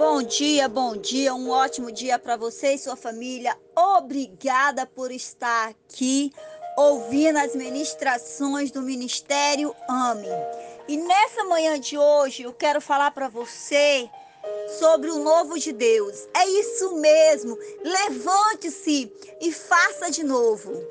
Bom dia, bom dia, um ótimo dia para você e sua família. Obrigada por estar aqui ouvindo as ministrações do Ministério Ame. E nessa manhã de hoje eu quero falar para você sobre o novo de Deus. É isso mesmo. Levante-se e faça de novo.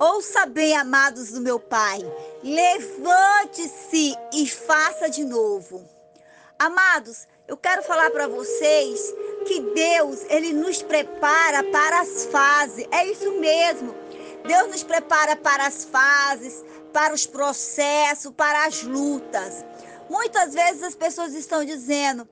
Ouça bem, amados do meu Pai. Levante-se e faça de novo. Amados, eu quero falar para vocês que Deus, ele nos prepara para as fases. É isso mesmo. Deus nos prepara para as fases, para os processos, para as lutas. Muitas vezes as pessoas estão dizendo: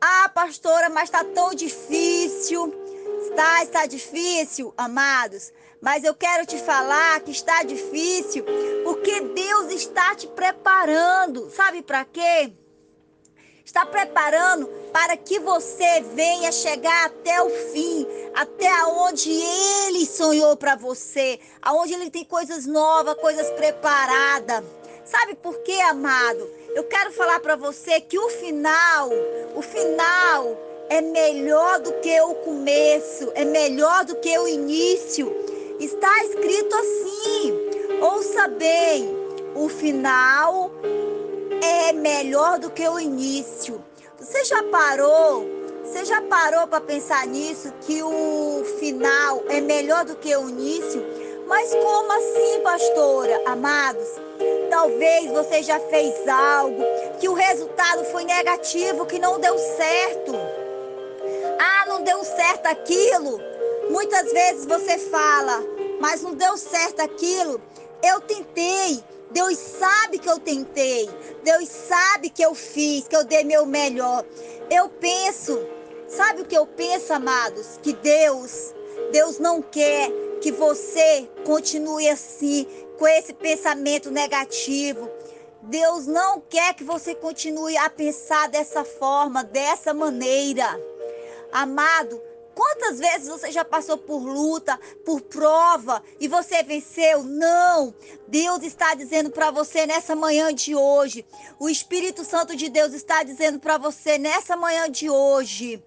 "Ah, pastora, mas está tão difícil". Está, está difícil, amados. Mas eu quero te falar que está difícil porque Deus está te preparando. Sabe para quê? Está preparando para que você venha chegar até o fim, até onde ele sonhou para você, aonde ele tem coisas novas, coisas preparadas. Sabe por quê, amado? Eu quero falar para você que o final, o final é melhor do que o começo, é melhor do que o início. Está escrito assim. Ouça bem, o final é melhor do que o início. Você já parou? Você já parou para pensar nisso que o final é melhor do que o início? Mas como assim, pastora? Amados, talvez você já fez algo que o resultado foi negativo, que não deu certo. Ah, não deu certo aquilo. Muitas vezes você fala, mas não deu certo aquilo. Eu tentei, Deus sabe que eu tentei. Deus sabe que eu fiz, que eu dei meu melhor. Eu penso, sabe o que eu penso, amados? Que Deus, Deus não quer que você continue assim, com esse pensamento negativo. Deus não quer que você continue a pensar dessa forma, dessa maneira. Amado, Quantas vezes você já passou por luta, por prova e você venceu? Não! Deus está dizendo para você nessa manhã de hoje. O Espírito Santo de Deus está dizendo para você nessa manhã de hoje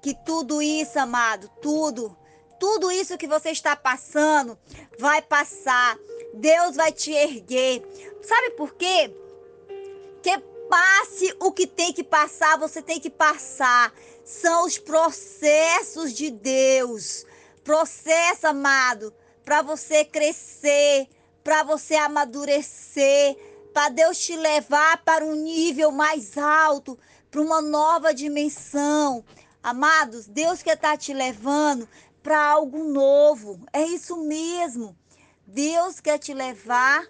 que tudo isso, amado, tudo, tudo isso que você está passando vai passar. Deus vai te erguer. Sabe por quê? Que passe o que tem que passar, você tem que passar são os processos de Deus. Processo, amado, para você crescer, para você amadurecer, para Deus te levar para um nível mais alto, para uma nova dimensão. Amados, Deus quer estar tá te levando para algo novo. É isso mesmo. Deus quer te levar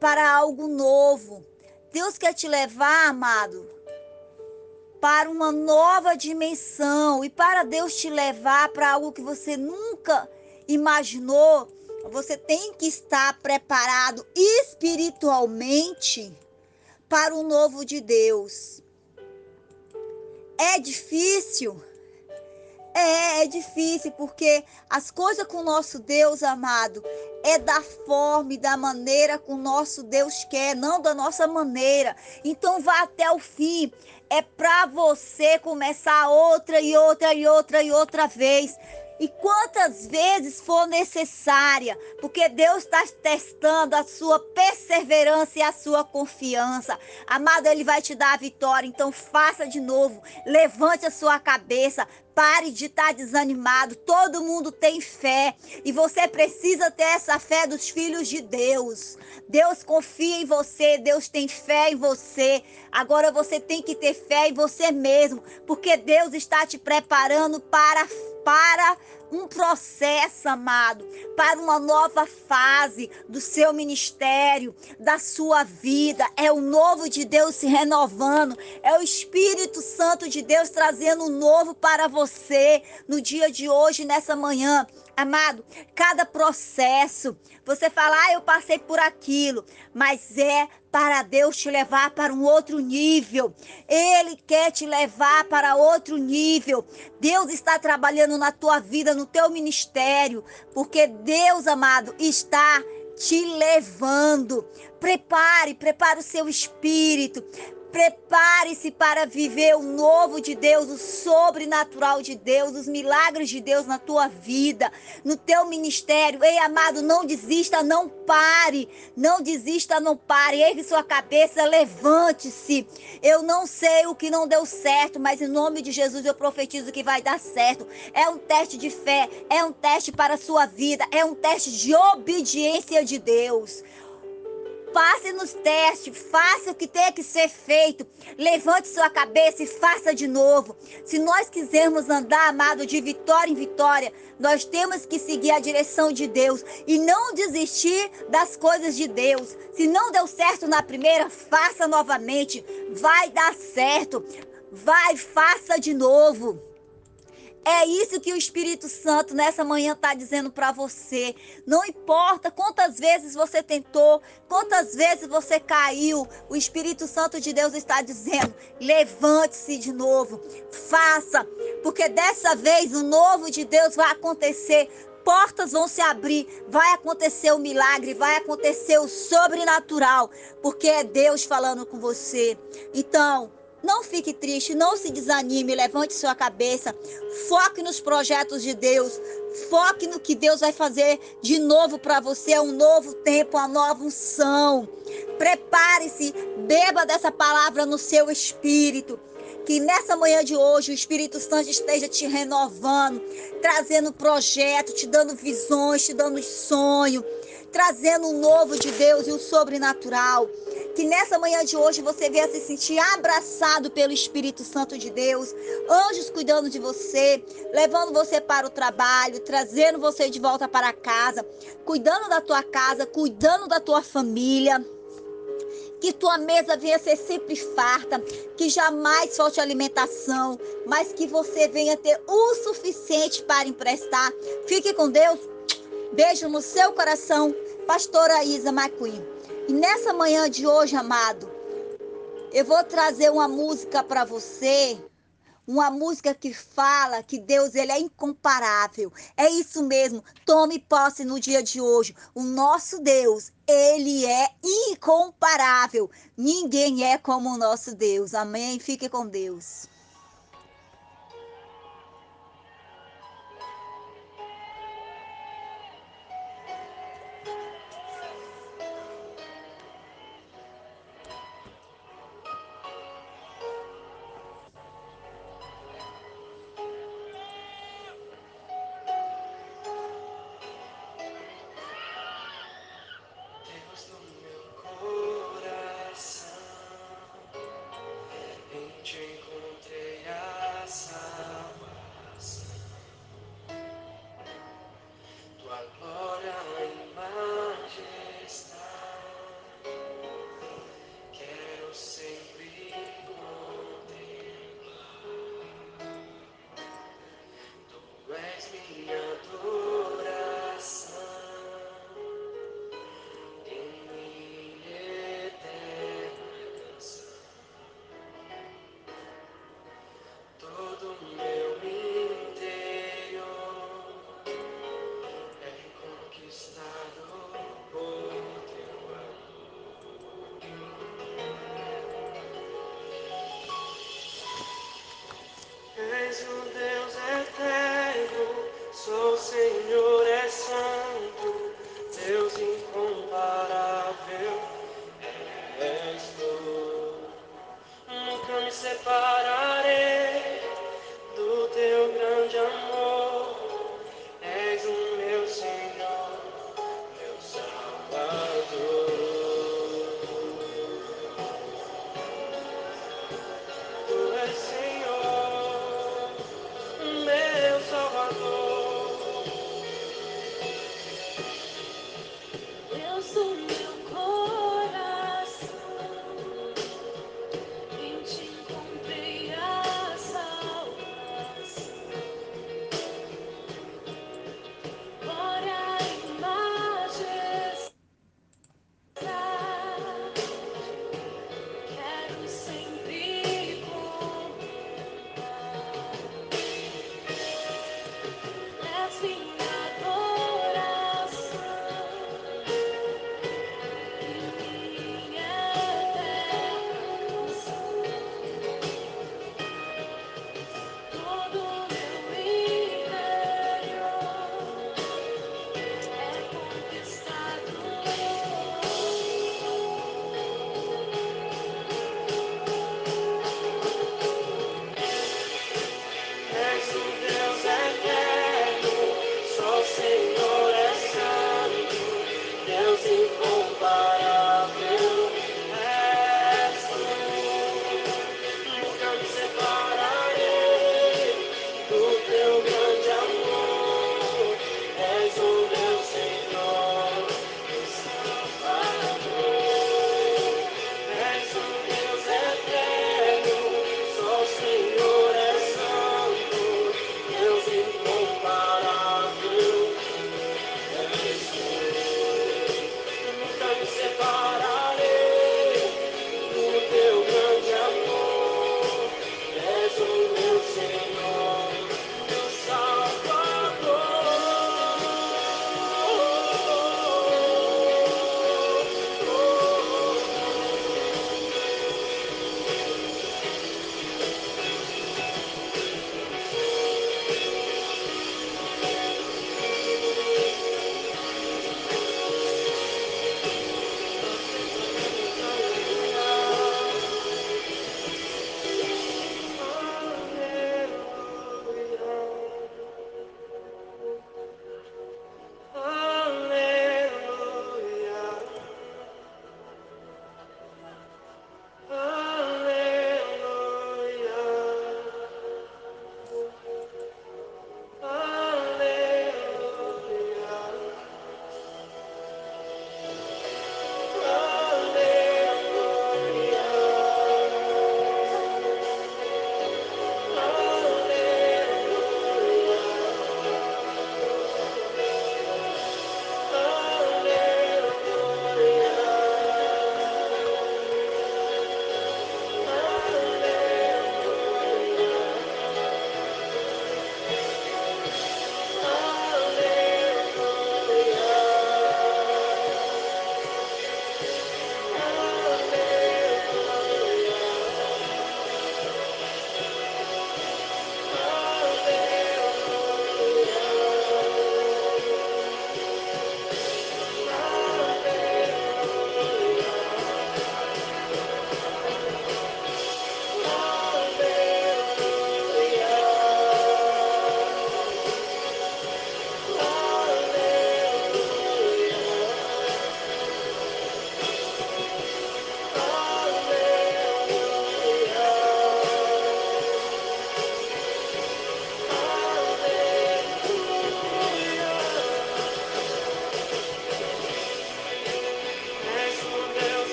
para algo novo. Deus quer te levar, amado, para uma nova dimensão e para Deus te levar para algo que você nunca imaginou, você tem que estar preparado espiritualmente para o novo de Deus. É difícil? É, é difícil porque as coisas com o nosso Deus amado é da forma e da maneira que o nosso Deus quer, não da nossa maneira. Então vá até o fim é para você começar outra e outra e outra e outra vez. E quantas vezes for necessária, porque Deus está testando a sua perseverança e a sua confiança. Amado, Ele vai te dar a vitória, então faça de novo. Levante a sua cabeça, Pare de estar tá desanimado. Todo mundo tem fé e você precisa ter essa fé dos filhos de Deus. Deus confia em você, Deus tem fé em você. Agora você tem que ter fé em você mesmo, porque Deus está te preparando para para um processo, amado, para uma nova fase do seu ministério, da sua vida. É o novo de Deus se renovando, é o Espírito Santo de Deus trazendo um novo para você no dia de hoje, nessa manhã. Amado, cada processo, você fala, ah, eu passei por aquilo, mas é para Deus te levar para um outro nível. Ele quer te levar para outro nível. Deus está trabalhando na tua vida, no teu ministério, porque Deus, amado, está te levando. Prepare, prepare o seu espírito. Prepare-se para viver o novo de Deus, o sobrenatural de Deus, os milagres de Deus na tua vida, no teu ministério. Ei, amado, não desista, não pare. Não desista, não pare. Ergue sua cabeça, levante-se. Eu não sei o que não deu certo, mas em nome de Jesus eu profetizo que vai dar certo. É um teste de fé, é um teste para a sua vida, é um teste de obediência de Deus. Passe nos testes, faça o que tem que ser feito. Levante sua cabeça e faça de novo. Se nós quisermos andar, amado, de vitória em vitória, nós temos que seguir a direção de Deus e não desistir das coisas de Deus. Se não deu certo na primeira, faça novamente. Vai dar certo. Vai, faça de novo. É isso que o Espírito Santo nessa manhã está dizendo para você. Não importa quantas vezes você tentou, quantas vezes você caiu, o Espírito Santo de Deus está dizendo: levante-se de novo, faça, porque dessa vez o novo de Deus vai acontecer portas vão se abrir, vai acontecer o milagre, vai acontecer o sobrenatural, porque é Deus falando com você. Então, não fique triste, não se desanime, levante sua cabeça, foque nos projetos de Deus, foque no que Deus vai fazer de novo para você, um novo tempo, uma nova unção. Prepare-se, beba dessa palavra no seu espírito. Que nessa manhã de hoje o Espírito Santo esteja te renovando, trazendo projeto, te dando visões, te dando sonho, trazendo o novo de Deus e o sobrenatural. Que nessa manhã de hoje você venha se sentir abraçado pelo Espírito Santo de Deus, anjos cuidando de você, levando você para o trabalho, trazendo você de volta para casa, cuidando da tua casa, cuidando da tua família. Que tua mesa venha ser sempre farta, que jamais falte alimentação, mas que você venha ter o suficiente para emprestar. Fique com Deus. Beijo no seu coração, Pastora Isa McQueen. E nessa manhã de hoje, amado, eu vou trazer uma música para você, uma música que fala que Deus ele é incomparável. É isso mesmo. Tome posse no dia de hoje. O nosso Deus, ele é incomparável. Ninguém é como o nosso Deus. Amém. Fique com Deus.